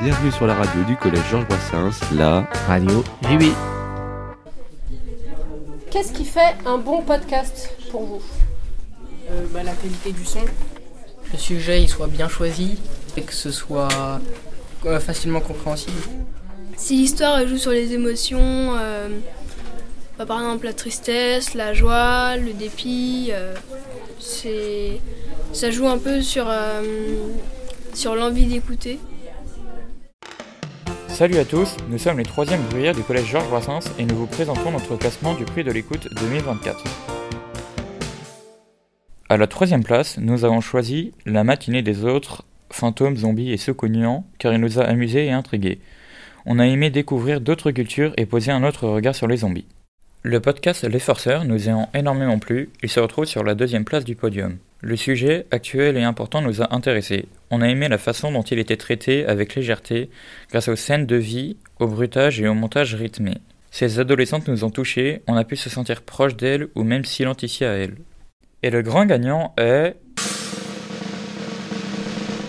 Bienvenue sur la radio du collège Georges Brassens, la radio JB. Qu'est-ce qui fait un bon podcast pour vous? Euh, bah, La qualité du son. Le sujet il soit bien choisi et que ce soit euh, facilement compréhensible. Si l'histoire joue sur les émotions, euh, bah, par exemple la tristesse, la joie, le dépit, c'est ça joue un peu sur, sur l'envie d'écouter. Salut à tous, nous sommes les troisièmes ouvrières du collège Georges Brassens et nous vous présentons notre classement du prix de l'écoute 2024. À la troisième place, nous avons choisi La matinée des autres, fantômes, zombies et Socognants, car il nous a amusés et intrigués. On a aimé découvrir d'autres cultures et poser un autre regard sur les zombies. Le podcast Les Forceurs nous ayant énormément plu, il se retrouve sur la deuxième place du podium. Le sujet actuel et important nous a intéressés. On a aimé la façon dont il était traité avec légèreté, grâce aux scènes de vie, au bruitage et au montage rythmé. Ces adolescentes nous ont touchés, on a pu se sentir proche d'elles ou même s'identifier à elles. Et le grand gagnant est...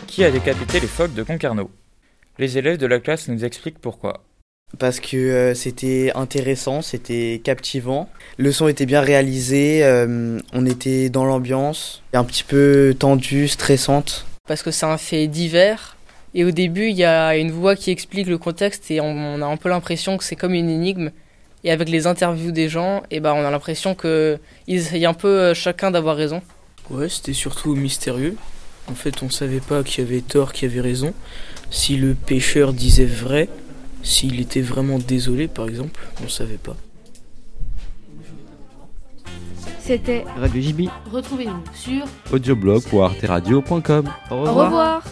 Qui a décapité les phoques de Concarneau Les élèves de la classe nous expliquent pourquoi parce que euh, c'était intéressant, c'était captivant. Le son était bien réalisé, euh, on était dans l'ambiance, un petit peu tendu, stressante. Parce que c'est un fait divers. Et au début, il y a une voix qui explique le contexte et on, a un peu l'impression que c'est comme une énigme. Et avec les interviews des gens, et eh ben on a l'impression qu'ils essayent un peu euh, chacun d'avoir raison. Ouais, c'était surtout mystérieux. En fait, on savait pas qui avait tort, qui avait raison. Si le pêcheur disait vrai, s'il était vraiment désolé, par exemple, on ne savait pas. C'était Radio JB. Retrouvez-nous sur audioblog.arteradio.com. Au revoir. Au revoir.